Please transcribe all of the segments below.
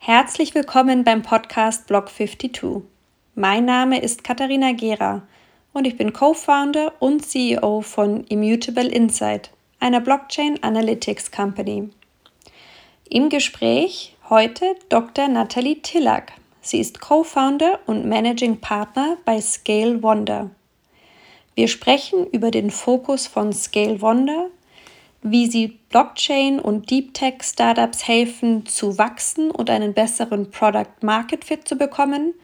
Herzlich willkommen beim Podcast Block 52. Mein Name ist Katharina Gera und ich bin Co-Founder und CEO von Immutable Insight, einer Blockchain Analytics Company. Im Gespräch heute Dr. Nathalie Tillack. Sie ist Co-Founder und Managing Partner bei Scale Wonder. Wir sprechen über den Fokus von Scale Wonder, wie sie Blockchain und Deep Tech Startups helfen zu wachsen und einen besseren Product Market Fit zu bekommen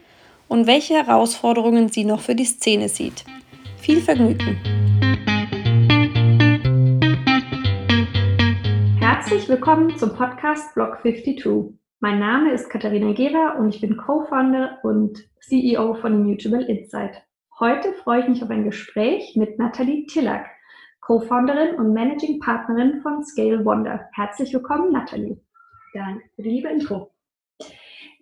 und welche Herausforderungen sie noch für die Szene sieht. Viel Vergnügen! Herzlich willkommen zum Podcast Block 52. Mein Name ist Katharina Gera und ich bin Co-Founder und CEO von Immutable Insight. Heute freue ich mich auf ein Gespräch mit Nathalie Tillack, Co-Founderin und Managing Partnerin von Scale Wonder. Herzlich willkommen, Nathalie. Danke für die liebe Intro.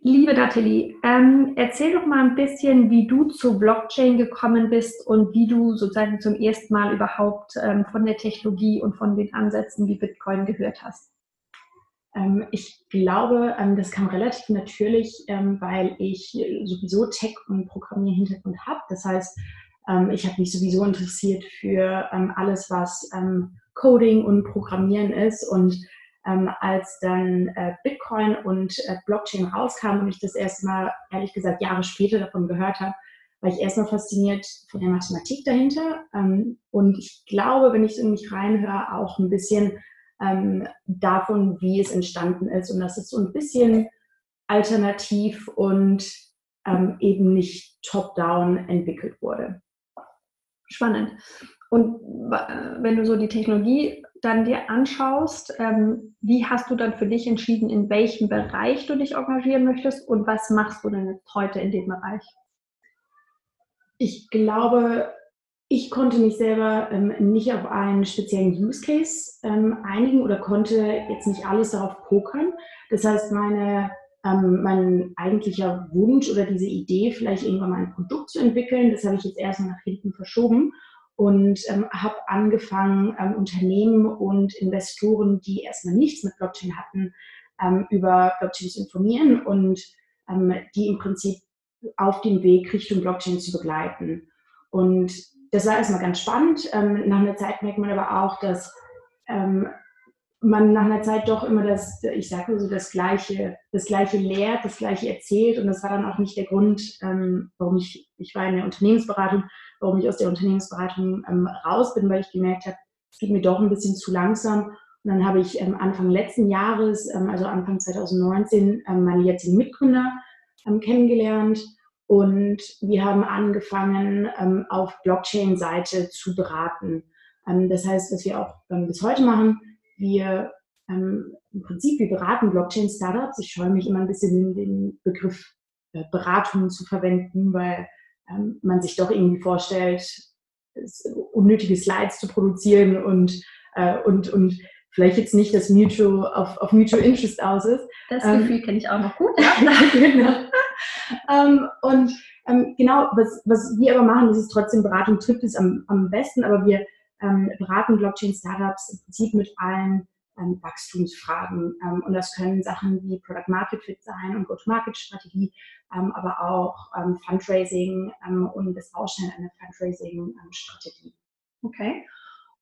Liebe Nathalie, ähm, erzähl doch mal ein bisschen, wie du zu Blockchain gekommen bist und wie du sozusagen zum ersten Mal überhaupt ähm, von der Technologie und von den Ansätzen wie Bitcoin gehört hast. Ähm, ich glaube, ähm, das kam relativ natürlich, ähm, weil ich sowieso Tech- und Programmierhintergrund habe. Das heißt, ich habe mich sowieso interessiert für alles, was Coding und Programmieren ist und ähm, als dann äh, Bitcoin und äh, Blockchain rauskam und ich das erstmal, ehrlich gesagt, Jahre später davon gehört habe, war ich erstmal fasziniert von der Mathematik dahinter. Ähm, und ich glaube, wenn ich in mich reinhöre, auch ein bisschen ähm, davon, wie es entstanden ist und dass es so ein bisschen alternativ und ähm, eben nicht top-down entwickelt wurde. Spannend. Und wenn du so die Technologie dann dir anschaust, ähm, wie hast du dann für dich entschieden, in welchem Bereich du dich engagieren möchtest und was machst du denn jetzt heute in dem Bereich? Ich glaube, ich konnte mich selber ähm, nicht auf einen speziellen Use Case ähm, einigen oder konnte jetzt nicht alles darauf pokern. Das heißt, meine, ähm, mein eigentlicher Wunsch oder diese Idee, vielleicht irgendwann mal ein Produkt zu entwickeln, das habe ich jetzt erstmal nach hinten verschoben und ähm, habe angefangen, ähm, Unternehmen und Investoren, die erstmal nichts mit Blockchain hatten, ähm, über Blockchain zu informieren und ähm, die im Prinzip auf dem Weg Richtung Blockchain zu begleiten. Und das war erstmal ganz spannend. Ähm, nach einer Zeit merkt man aber auch, dass man nach einer Zeit doch immer das, ich sage so, das Gleiche, das Gleiche lehrt, das Gleiche erzählt. Und das war dann auch nicht der Grund, warum ich, ich war in der Unternehmensberatung, warum ich aus der Unternehmensberatung ähm, raus bin, weil ich gemerkt habe, es geht mir doch ein bisschen zu langsam. Und dann habe ich ähm, Anfang letzten Jahres, ähm, also Anfang 2019, ähm, meine jetzigen Mitgründer ähm, kennengelernt. Und wir haben angefangen, ähm, auf Blockchain-Seite zu beraten. das heißt, was wir auch bis heute machen, wir im Prinzip, wir beraten Blockchain-Startups. Ich scheue mich immer ein bisschen, den Begriff äh, Beratung zu verwenden, weil ähm, man sich doch irgendwie vorstellt, unnötige Slides zu produzieren und, äh, und, und vielleicht jetzt nicht das Mutual auf, auf Mutual Interest aus ist. Das ähm, Gefühl kenne ich auch noch gut. Genau. ähm, und ähm, genau, was, was wir aber machen, das ist trotzdem Beratung trifft es am, am besten, aber wir ähm, beraten Blockchain-Startups im Prinzip mit allen ähm, Wachstumsfragen. Ähm, und das können Sachen wie Product Market Fit sein und Go-to-Market-Strategie, ähm, aber auch ähm, Fundraising ähm, und das Ausstellen einer Fundraising-Strategie. Okay.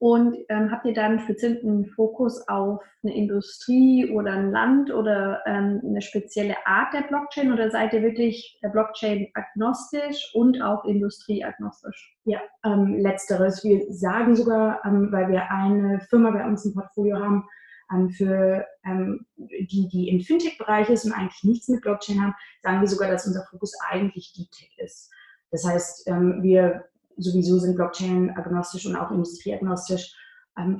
Und ähm, habt ihr dann speziellen Fokus auf eine Industrie oder ein Land oder ähm, eine spezielle Art der Blockchain oder seid ihr wirklich Blockchain agnostisch und auch industrieagnostisch? Ja, ähm, letzteres. Wir sagen sogar, ähm, weil wir eine Firma bei uns im Portfolio haben, ähm, für ähm, die, die im Fintech-Bereich ist und eigentlich nichts mit Blockchain haben, sagen wir sogar, dass unser Fokus eigentlich Deep Tech ist. Das heißt, ähm, wir sowieso sind Blockchain agnostisch und auch industrieagnostisch.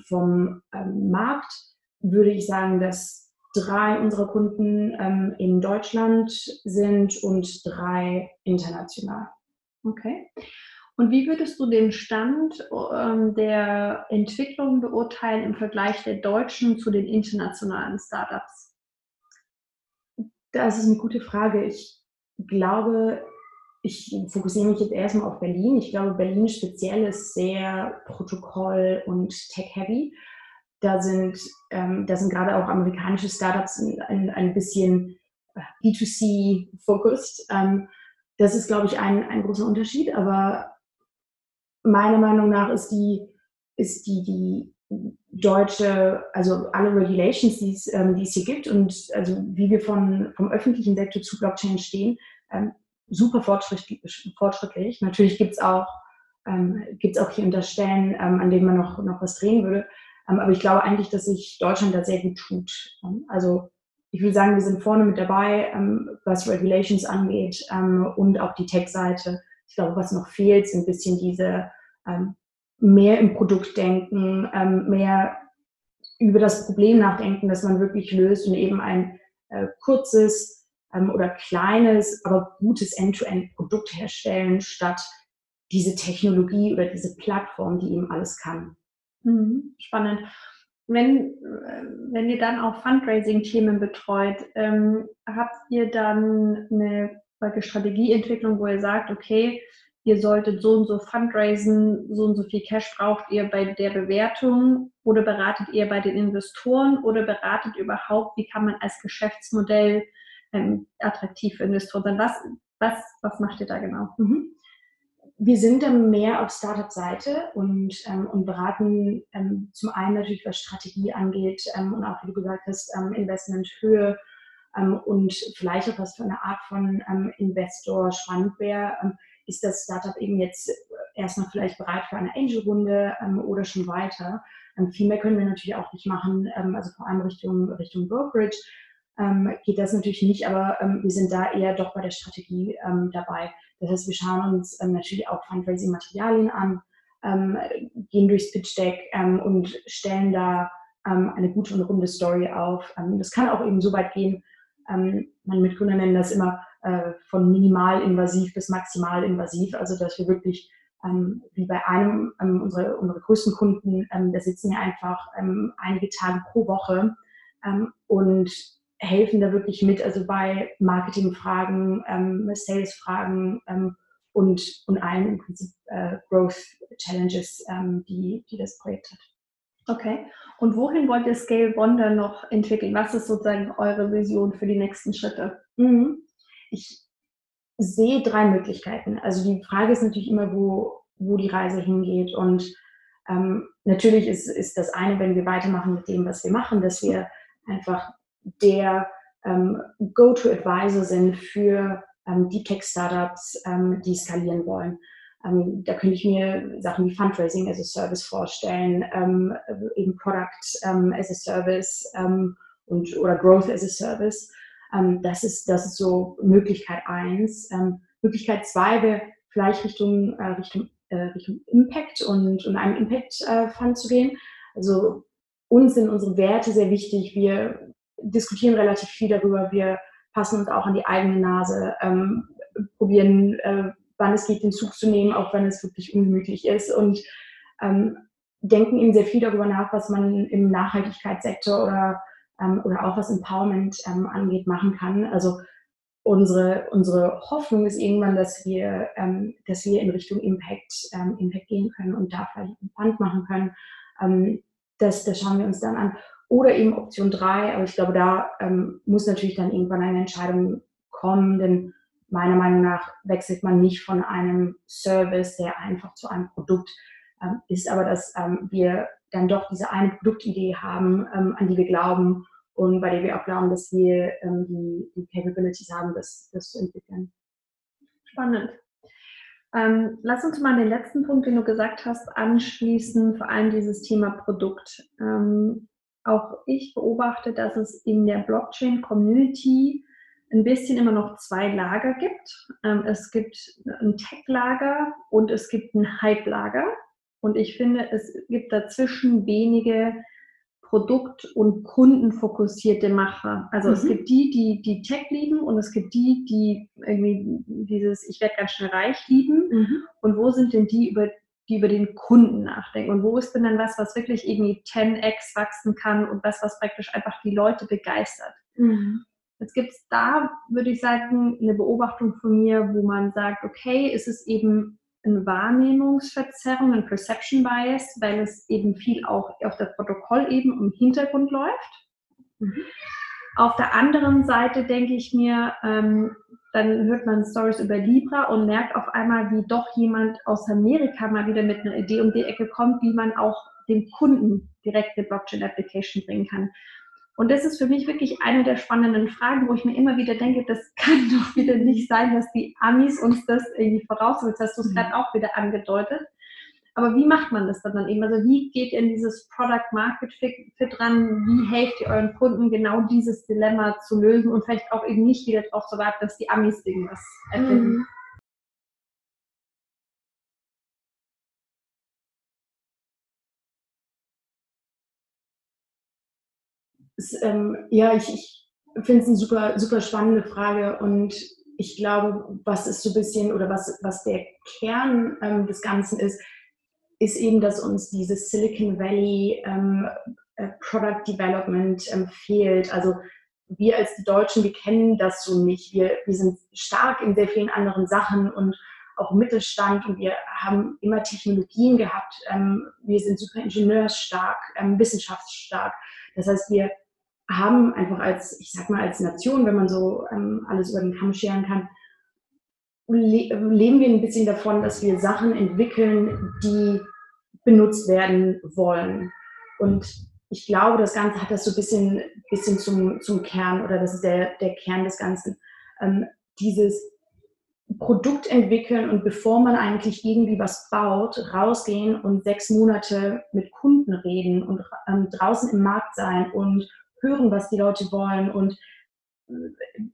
vom Markt würde ich sagen, dass drei unserer Kunden in Deutschland sind und drei international. Okay. Und wie würdest du den Stand ähm, der Entwicklung beurteilen im Vergleich der deutschen zu den internationalen Startups? Das ist eine gute Frage. Ich glaube, ich fokussiere mich jetzt erstmal auf Berlin. Ich glaube, Berlin speziell ist sehr Protokoll- und Tech-heavy. Da sind, ähm, da sind gerade auch amerikanische Startups ein, ein bisschen B2C-focused. Ähm, das ist, glaube ich, ein, ein großer Unterschied, aber meiner Meinung nach ist die, ist die, die deutsche, also alle Regulations, die es, ähm, die es hier gibt und also wie wir von, vom öffentlichen Sektor zu Blockchain stehen, ähm, super fortschrittlich. fortschrittlich. Natürlich gibt es auch, ähm, auch hier unter Stellen, ähm, an denen man noch, noch was drehen würde. Ähm, aber ich glaube eigentlich, dass sich Deutschland da sehr gut tut. Ähm, also ich würde sagen, wir sind vorne mit dabei, ähm, was Regulations angeht ähm, und auch die Tech-Seite. Ich glaube, was noch fehlt, sind ein bisschen diese mehr im Produkt denken, mehr über das Problem nachdenken, das man wirklich löst und eben ein äh, kurzes ähm, oder kleines, aber gutes End-to-End-Produkt herstellen, statt diese Technologie oder diese Plattform, die eben alles kann. Mhm, spannend wenn, äh, wenn ihr dann auch Fundraising-Themen betreut, ähm, habt ihr dann eine Strategieentwicklung, wo ihr sagt, okay, ihr solltet so und so fundraisen, so und so viel Cash braucht ihr bei der Bewertung oder beratet ihr bei den Investoren oder beratet überhaupt, wie kann man als Geschäftsmodell ähm, attraktiv für Investoren sein? Was, was, was macht ihr da genau? Mhm wir sind dann mehr auf Startup-Seite und, ähm, und beraten ähm, zum einen natürlich, was Strategie angeht ähm, und auch, wie du gesagt hast, ähm, Investmenthöhe ähm, und vielleicht auch was für eine Art von Investor spannend wäre. Ist das Startup eben jetzt erstmal vielleicht bereit für eine Angel-Runde oder schon weiter? Viel mehr können wir natürlich auch nicht machen, also vor allem Richtung, Richtung Brokerage. Ähm, geht das natürlich nicht, aber ähm, wir sind da eher doch bei der Strategie ähm, dabei. Das heißt, wir schauen uns ähm, natürlich auch Fundraising-Materialien an, ähm, gehen durchs Pitch Deck ähm, und stellen da ähm, eine gute und runde Story auf. Ähm, das kann auch eben so weit gehen, ähm, meine Mitgründer nennen das immer äh, von minimal-invasiv bis maximal-invasiv, also dass wir wirklich wie bei einem unserer, unserer größten Kunden, da sitzen wir einfach einige Tage pro Woche und helfen da wirklich mit, also bei Marketingfragen, ähm, Sales-Fragen ähm, und, und allen im Prinzip äh, Growth Challenges, ähm, die, die das Projekt hat. Okay. Und wohin wollt ihr Scale Bonder noch entwickeln? Was ist sozusagen eure Vision für die nächsten Schritte? Mhm. Ich sehe drei Möglichkeiten. Also die Frage ist natürlich immer, wo, wo die Reise hingeht. Und ähm, natürlich ist, ist das eine, wenn wir weitermachen mit dem, was wir machen, dass wir einfach der ähm, Go-to-Advisor sind für ähm, Deep Tech Startups, ähm, die skalieren wollen. Ähm, da könnte ich mir Sachen wie Fundraising as a Service vorstellen, ähm, eben Product ähm, as a Service und, oder Growth as a Service. das, ist, das ist so Möglichkeit eins. Möglichkeit zwei wäre vielleicht Richtung, äh, Richtung, äh, Richtung Impact und, und einem Impact äh, zu gehen. Also uns sind unsere Werte sehr wichtig. Wir diskutieren relativ viel darüber. Wir passen uns auch an die eigene Nase, ähm, probieren, äh, wann es geht, den Zug zu nehmen, auch wenn es wirklich ungemütlich ist und ähm, denken eben sehr viel darüber nach, was man im Nachhaltigkeitssektor oder, ähm, oder auch was Empowerment ähm, angeht, machen kann. Also unsere, unsere Hoffnung ist irgendwann, dass wir, ähm, dass wir in Richtung Impact, ähm, Impact gehen können und da vielleicht einen Fund machen können. Das, das schauen wir uns dann an. Oder eben Option 3, aber ich glaube, da ähm, muss natürlich dann irgendwann eine Entscheidung kommen, denn meiner Meinung nach wechselt man nicht von einem Service, der einfach zu einem Produkt ähm, ist, aber dass ähm, wir dann doch diese eine Produktidee haben, ähm, an die wir glauben und bei der wir auch glauben, dass wir ähm, die, die Capabilities haben, das, das zu entwickeln. Spannend. Ähm, lass uns mal den letzten Punkt, den du gesagt hast, anschließen, vor allem dieses Thema Produkt. Ähm, auch ich beobachte, dass es in der Blockchain-Community ein bisschen immer noch zwei Lager gibt. Ähm, es gibt ein Tech-Lager und es gibt ein Hype-Lager. Und ich finde, es gibt dazwischen wenige Produkt- und kundenfokussierte Macher. Also mhm. es gibt die, die die Tech lieben und es gibt die, die irgendwie dieses Ich werde ganz schnell reich lieben. Mhm. Und wo sind denn die, über die über den Kunden nachdenken. Und wo ist denn dann was, was wirklich irgendwie 10x wachsen kann und was, was praktisch einfach die Leute begeistert? Mhm. Jetzt gibt es da, würde ich sagen, eine Beobachtung von mir, wo man sagt, okay, ist es eben eine Wahrnehmungsverzerrung, ein Perception Bias, weil es eben viel auch auf der Protokollebene im Hintergrund läuft. Mhm. Auf der anderen Seite denke ich mir, ähm, dann hört man Stories über Libra und merkt auf einmal, wie doch jemand aus Amerika mal wieder mit einer Idee um die Ecke kommt, wie man auch dem Kunden direkt eine Blockchain-Application bringen kann. Und das ist für mich wirklich eine der spannenden Fragen, wo ich mir immer wieder denke, das kann doch wieder nicht sein, dass die Amis uns das irgendwie voraussetzen. Das hast du es mhm. gerade auch wieder angedeutet. Aber wie macht man das dann eben? Also wie geht ihr in dieses Product Market Fit ran? Wie helft ihr euren Kunden genau dieses Dilemma zu lösen und vielleicht auch eben nicht wieder darauf zu warten, dass die Amis irgendwas erfinden? Mhm. Es, ähm, ja, ich, ich finde es eine super, super spannende Frage und ich glaube, was ist so ein bisschen oder was, was der Kern ähm, des Ganzen ist, ist eben, dass uns dieses Silicon Valley ähm, äh, Product Development ähm, fehlt. Also wir als die Deutschen, wir kennen das so nicht. Wir, wir sind stark in sehr vielen anderen Sachen und auch Mittelstand und wir haben immer Technologien gehabt. Ähm, wir sind super ingenieursstark, ähm, wissenschaftsstark. Das heißt, wir haben einfach als, ich sag mal, als Nation, wenn man so ähm, alles über den Kamm scheren kann, leben wir ein bisschen davon, dass wir Sachen entwickeln, die benutzt werden wollen. Und ich glaube, das Ganze hat das so ein bisschen, bisschen zum, zum Kern oder das ist der, der Kern des Ganzen. Ähm, dieses Produkt entwickeln und bevor man eigentlich irgendwie was baut, rausgehen und sechs Monate mit Kunden reden und ähm, draußen im Markt sein und hören, was die Leute wollen und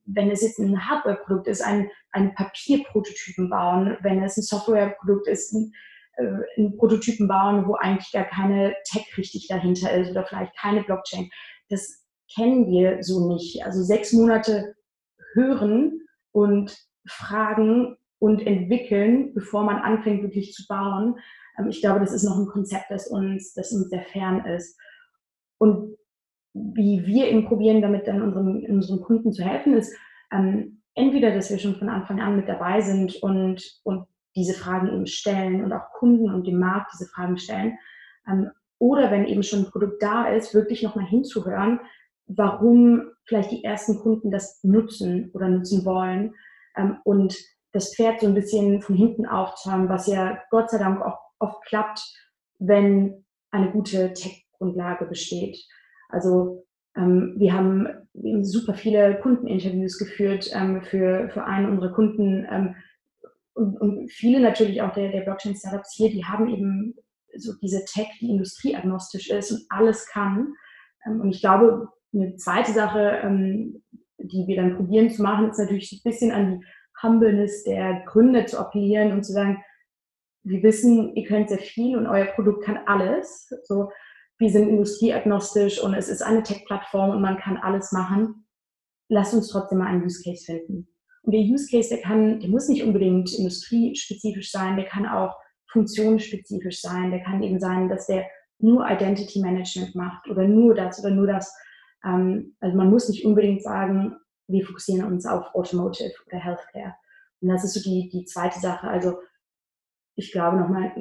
wenn es jetzt ein Hardware-Produkt ist, ein, ein Papierprototypen bauen, wenn es ein Software-Produkt ist, ein, äh, in Prototypen bauen, wo eigentlich gar keine Tech richtig dahinter ist oder vielleicht keine Blockchain. Das kennen wir so nicht. Also sechs Monate hören und fragen und entwickeln, bevor man anfängt wirklich zu bauen. Ähm, ich glaube, das ist noch ein Konzept, das uns, das uns sehr fern ist. Und wie wir eben probieren, damit dann unseren, unseren Kunden zu helfen, ist ähm, entweder, dass wir schon von Anfang an mit dabei sind und, und diese Fragen eben stellen und auch Kunden und dem Markt diese Fragen stellen. Ähm, oder wenn eben schon ein Produkt da ist, wirklich nochmal hinzuhören, warum vielleicht die ersten Kunden das nutzen oder nutzen wollen ähm, und das Pferd so ein bisschen von hinten aufzäumen, was ja Gott sei Dank auch oft klappt, wenn eine gute Tech-Grundlage besteht. Also ähm, wir haben super viele Kundeninterviews geführt ähm, für, für einen unserer Kunden, ähm, und, und viele natürlich auch der, der Blockchain-Startups hier, die haben eben so diese Tech, die industrieagnostisch ist und alles kann. Ähm, und ich glaube, eine zweite Sache, ähm, die wir dann probieren zu machen, ist natürlich ein bisschen an die Humbleness der Gründer zu appellieren und zu sagen, wir wissen, ihr könnt sehr viel und euer Produkt kann alles. So, wir sind industrieagnostisch und es ist eine Tech-Plattform und man kann alles machen. Lasst uns trotzdem mal einen Use Case finden. Und der Use Case, der kann, der muss nicht unbedingt industriespezifisch sein, der kann auch funktionsspezifisch sein. Der kann eben sein, dass der nur Identity Management macht oder nur das oder nur das. Ähm, also man muss nicht unbedingt sagen, wir fokussieren uns auf Automotive oder Healthcare. Und das ist so die, die zweite Sache. Also ich glaube nochmal,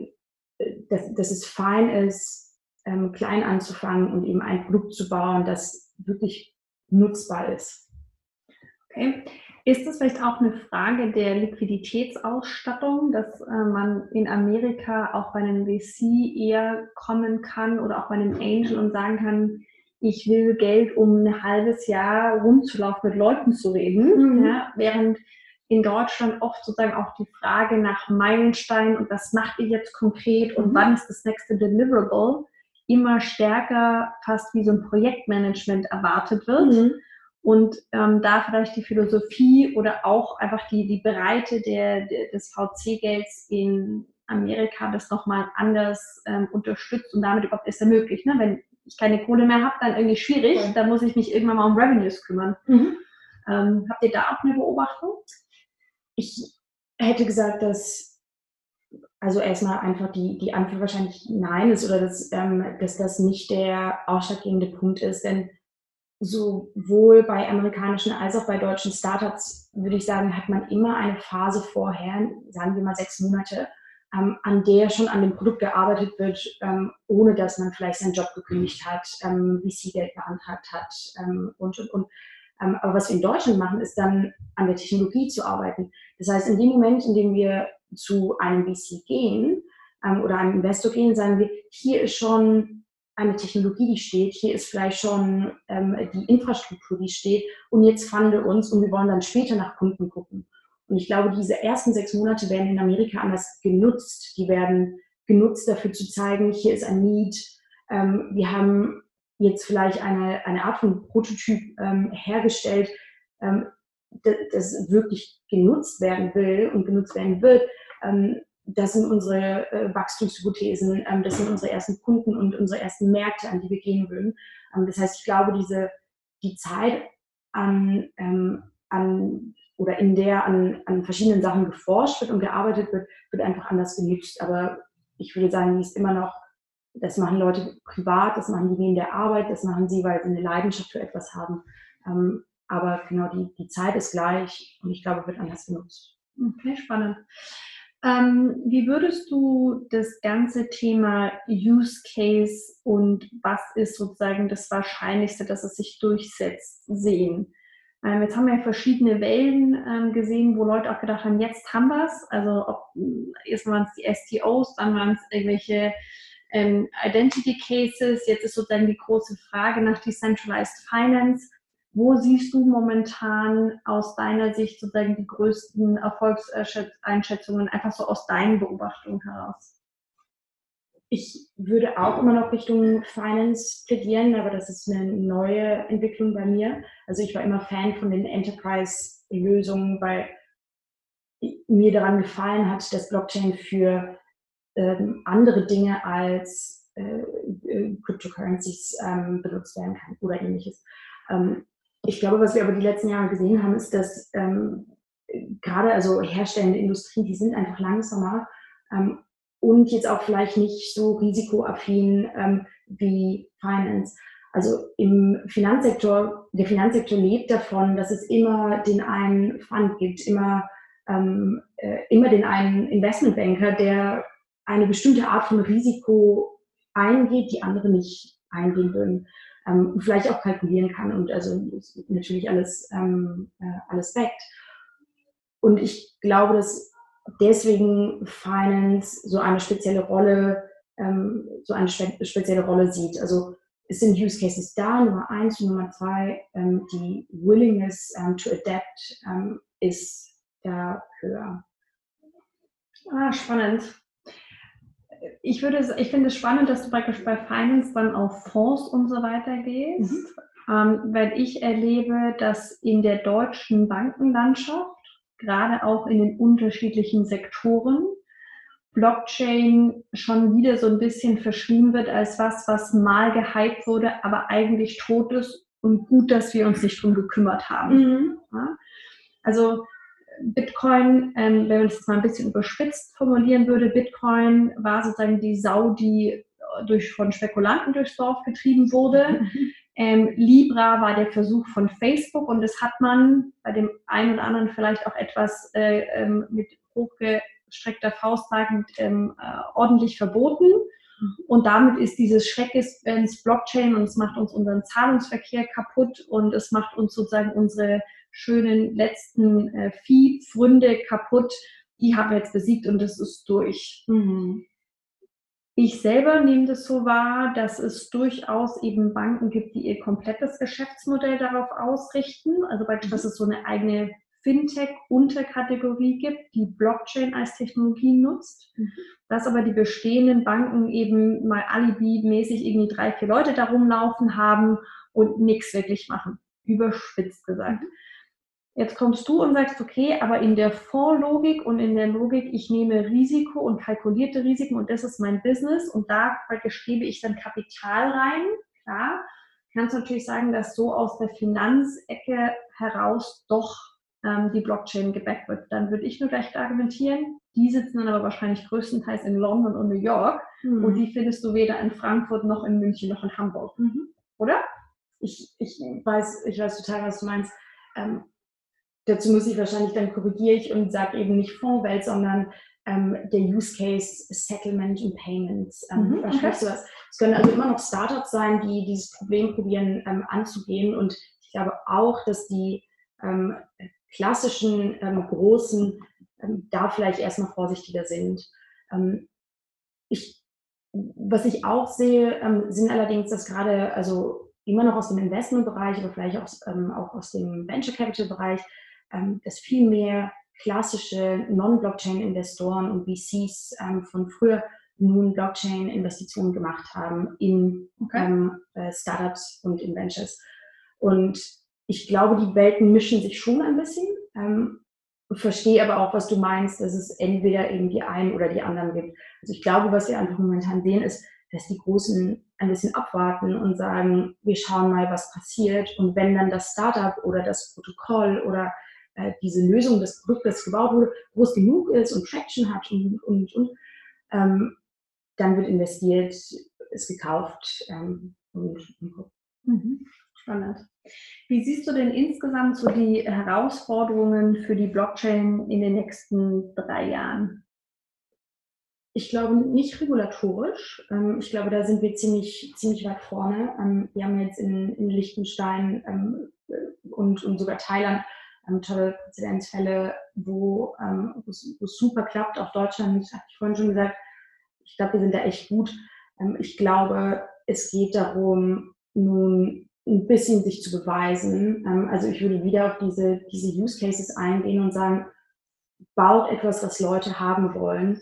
dass, dass es fein ist, ähm, klein anzufangen und eben ein Produkt zu bauen, das wirklich nutzbar ist. Okay. Ist das vielleicht auch eine Frage der Liquiditätsausstattung, dass äh, man in Amerika auch bei einem VC eher kommen kann oder auch bei einem Angel und sagen kann, ich will Geld, um ein halbes Jahr rumzulaufen, mit Leuten zu reden, mhm. ja, während in Deutschland oft sozusagen auch die Frage nach Meilenstein und was macht ihr jetzt konkret und mhm. wann ist das nächste Deliverable immer stärker fast wie so ein Projektmanagement erwartet wird. Mhm und ähm, da vielleicht die Philosophie oder auch einfach die, die Breite der, der des VC-Gelds in Amerika das nochmal anders ähm, unterstützt und damit überhaupt ist ermöglicht. Ne? Wenn ich keine Kohle mehr habe, dann irgendwie schwierig, ja. dann muss ich mich irgendwann mal um Revenues kümmern. Mhm. Ähm, habt ihr da auch eine Beobachtung? Ich hätte gesagt, dass also erstmal einfach die, die Antwort wahrscheinlich nein ist oder dass, ähm, dass das nicht der ausschlaggebende Punkt ist, denn sowohl bei amerikanischen als auch bei deutschen Startups, würde ich sagen, hat man immer eine Phase vorher, sagen wir mal sechs Monate, ähm, an der schon an dem Produkt gearbeitet wird, ähm, ohne dass man vielleicht seinen Job gekündigt hat, ähm, VC-Geld beantragt hat ähm, und, und, und. Ähm, aber was wir in Deutschland machen, ist dann an der Technologie zu arbeiten. Das heißt, in dem Moment, in dem wir zu einem VC gehen ähm, oder einem Investor gehen, sagen wir, hier ist schon eine Technologie, die steht, hier ist vielleicht schon ähm, die Infrastruktur, die steht und jetzt fanden wir uns und wir wollen dann später nach Kunden gucken. Und ich glaube, diese ersten sechs Monate werden in Amerika anders genutzt. Die werden genutzt dafür zu zeigen, hier ist ein Need. Wir haben jetzt vielleicht eine, eine Art von Prototyp ähm, hergestellt, ähm, das wirklich genutzt werden will und genutzt werden wird. Ähm, das sind unsere äh, Wachstumshypothesen, ähm, das sind unsere ersten Kunden und unsere ersten Märkte, an die wir gehen würden. Ähm, das heißt, ich glaube, diese, die Zeit an, ähm, an oder in der an, an verschiedenen Sachen geforscht wird und gearbeitet wird, wird einfach anders genutzt. Aber ich würde sagen, die ist immer noch, das machen Leute privat, das machen die neben der Arbeit, das machen sie, weil sie eine Leidenschaft für etwas haben. Ähm, aber genau, die, die Zeit ist gleich und ich glaube, wird anders genutzt. Okay, spannend. Ähm, wie würdest du das ganze Thema Use Case und was ist sozusagen das Wahrscheinlichste, dass es sich durchsetzt, sehen? Ähm, jetzt haben wir verschiedene Wellen ähm, gesehen, wo Leute auch gedacht haben, jetzt haben wir es. Also ob, erst waren es die STOs, dann waren es irgendwelche ähm, Identity Cases. Jetzt ist sozusagen die große Frage nach Decentralized Finance. Wo siehst du momentan aus deiner Sicht sozusagen die größten Erfolgseinschätzungen, einfach so aus deinen Beobachtungen heraus? Ich würde auch immer noch Richtung Finance plädieren, aber das ist eine neue Entwicklung bei mir. Also ich war immer Fan von den Enterprise-Lösungen, weil mir daran gefallen hat, dass Blockchain für ähm, andere Dinge als äh, äh Cryptocurrencies ähm, benutzt werden kann oder ähnliches. Ähm, ich glaube, was wir aber die letzten Jahre gesehen haben, ist, dass ähm, gerade also herstellende Industrie, die sind einfach langsamer ähm, und jetzt auch vielleicht nicht so risikoaffin wie Finance. Also im Finanzsektor, der Finanzsektor lebt davon, dass es immer den einen Fund gibt, immer, ähm, äh, immer den einen Investmentbanker, der eine bestimmte Art von Risiko eingeht, die andere nicht eingehen würden ähm, vielleicht auch kalkulieren kann und also natürlich alles, ähm, äh, alles weckt. Und ich glaube, dass deswegen Finance so eine spezielle Rolle, ähm, so eine spe spezielle Rolle sieht. Also es sind Use Cases da, Nummer eins und Nummer zwei, ähm, die Willingness ähm, to adapt ähm, ist da höher. Ah, spannend ich würde, ich finde es spannend, dass du praktisch bei Finance dann auf Fonds und so weiter gehst, mhm. ähm, weil ich erlebe, dass in der deutschen Bankenlandschaft, gerade auch in den unterschiedlichen Sektoren, Blockchain schon wieder so ein bisschen verschrieben wird als was, was mal gehypt wurde, aber eigentlich tot ist und gut, dass wir uns nicht drum gekümmert haben. Mhm. Ja? Also Bitcoin, ähm, wenn man es mal ein bisschen überspitzt formulieren würde, Bitcoin war sozusagen die Sau, die äh, durch, von Spekulanten durchs Dorf getrieben wurde. Mhm. Ähm, Libra war der Versuch von Facebook und das hat man bei dem einen oder anderen vielleicht auch etwas äh, ähm, mit hochgestreckter Faust sagend ähm, äh, ordentlich verboten. Mhm. Und damit ist dieses Schreckens Blockchain und es macht uns unseren Zahlungsverkehr kaputt und es macht uns sozusagen unsere schönen letzten äh, Viehpfründe kaputt. Die haben wir jetzt besiegt und das ist durch. Mhm. Ich selber nehme das so wahr, dass es durchaus eben Banken gibt, die ihr komplettes Geschäftsmodell darauf ausrichten. Also beispielsweise, dass es so eine eigene Fintech-Unterkategorie gibt, die Blockchain als Technologie nutzt, mhm. dass aber die bestehenden Banken eben mal alibi-mäßig irgendwie drei, vier Leute da rumlaufen haben und nichts wirklich machen. Überspitzt gesagt. Mhm. Jetzt kommst du und sagst, okay, aber in der Fondslogik und in der Logik, ich nehme Risiko und kalkulierte Risiken und das ist mein Business und da gebe ich dann Kapital rein, klar, kannst du natürlich sagen, dass so aus der Finanzecke heraus doch ähm, die Blockchain gebackt wird. Dann würde ich nur gleich argumentieren, die sitzen dann aber wahrscheinlich größtenteils in London und New York mhm. und die findest du weder in Frankfurt noch in München noch in Hamburg, mhm. oder? Ich, ich, weiß, ich weiß total, was du meinst. Ähm, dazu muss ich wahrscheinlich, dann korrigiere ich und sage eben nicht Fondswelt, sondern ähm, der Use Case Settlement und Payments. Ähm, mhm, okay. Es können also immer noch Startups sein, die dieses Problem probieren ähm, anzugehen und ich glaube auch, dass die ähm, klassischen ähm, großen ähm, da vielleicht erstmal vorsichtiger sind. Ähm, ich, was ich auch sehe, sind allerdings, dass gerade, also immer noch aus dem Investmentbereich, aber vielleicht auch, auch aus dem Venture Capital Bereich, dass viel mehr klassische Non-Blockchain-Investoren und VCs von früher nun Blockchain-Investitionen gemacht haben in okay. ähm, äh, Startups und in Ventures. Und ich glaube, die Welten mischen sich schon ein bisschen. Ähm, verstehe aber auch, was du meinst, dass es entweder eben die einen oder die anderen gibt. Also ich glaube, was wir einfach momentan sehen, ist, dass die Großen ein bisschen abwarten und sagen, wir schauen mal, was passiert. Und wenn dann das Startup oder das Protokoll oder äh, diese Lösung des Produktes gebaut wurde, groß genug ist und Traction hat und, und, und ähm, dann wird investiert, ist gekauft ähm, und, und mhm. Spannend. Wie siehst du denn insgesamt so die Herausforderungen für die Blockchain in den nächsten drei Jahren? Ich glaube nicht regulatorisch. Ähm, ich glaube, da sind wir ziemlich, ziemlich weit vorne. Ähm, wir haben jetzt in, in Liechtenstein ähm, und, und sogar Thailand tolle Präzedenzfälle, wo es super klappt. Auch Deutschland, habe ich vorhin schon gesagt, ich glaube, wir sind da echt gut. Ich glaube, es geht darum, nun ein bisschen sich zu beweisen. Ähm, also ich würde wieder auf diese, diese Use Cases eingehen und sagen, baut etwas, was Leute haben wollen,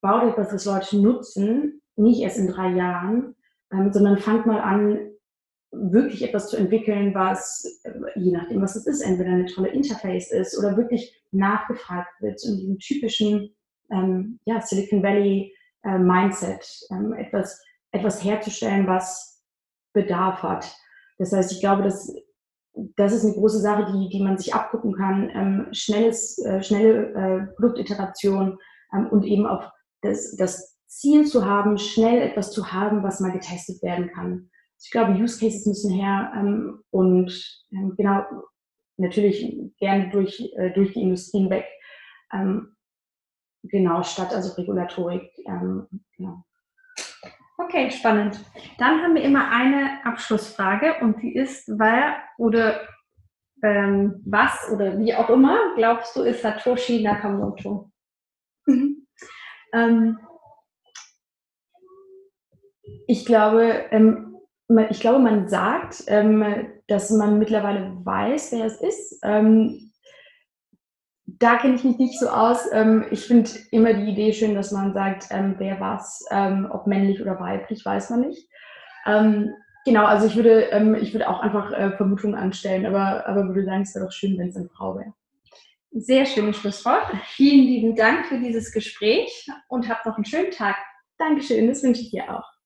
baut etwas, was Leute nutzen, nicht erst in drei Jahren, ähm, sondern fangt mal an, wirklich etwas zu entwickeln, was, je nachdem, was es ist, entweder eine tolle Interface ist oder wirklich nachgefragt wird in diesem typischen ähm, ja, Silicon Valley äh, Mindset, ähm, etwas, etwas herzustellen, was Bedarf hat. Das heißt, ich glaube, dass das ist eine große Sache, die, die man sich abgucken kann. Ähm, schnelles, äh, schnelle äh, Produktiteration ähm, und eben auch das, das Ziel zu haben, schnell etwas zu haben, was mal getestet werden kann. Ich glaube, Use Cases müssen her ähm, und ähm, genau, natürlich gerne durch, äh, durch die Industrien weg. Ähm, genau, statt also Regulatorik. Ähm, genau. Okay, spannend. Dann haben wir immer eine Abschlussfrage und die ist, wer oder ähm, was oder wie auch immer glaubst du ist Satoshi Nakamoto? Mhm. Ähm, ich glaube, ich glaube, man sagt, ähm, dass man mittlerweile weiß, wer es ist. Ähm, da kenne ich mich nicht so aus. Ähm, ich finde immer die Idee schön, dass man sagt, wer was, ob männlich oder weiblich, weiß man nicht. Genau, also ich würde, ich würde auch einfach äh, Vermutungen anstellen, aber, aber würde sagen, es wäre doch schön, wenn es eine Frau wäre. Sehr schönes Schlusswort. Vielen lieben Dank für dieses Gespräch und habt noch einen schönen Tag. Dankeschön, das wünsche ich dir auch.